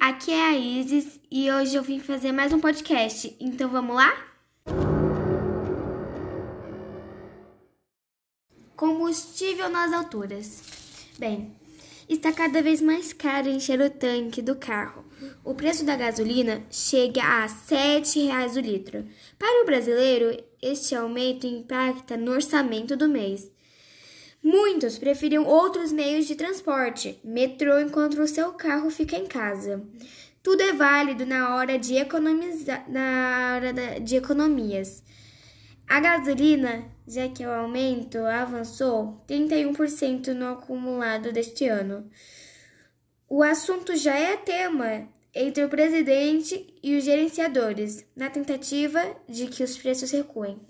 aqui é a Isis e hoje eu vim fazer mais um podcast. Então vamos lá? Combustível nas alturas. Bem, está cada vez mais caro encher o tanque do carro. O preço da gasolina chega a R$ 7,00 o litro. Para o brasileiro, este aumento impacta no orçamento do mês. Muitos preferiam outros meios de transporte, metrô enquanto o seu carro fica em casa. Tudo é válido na hora de economizar, na hora de economias. A gasolina, já que o aumento avançou 31% no acumulado deste ano. O assunto já é tema entre o presidente e os gerenciadores, na tentativa de que os preços recuem.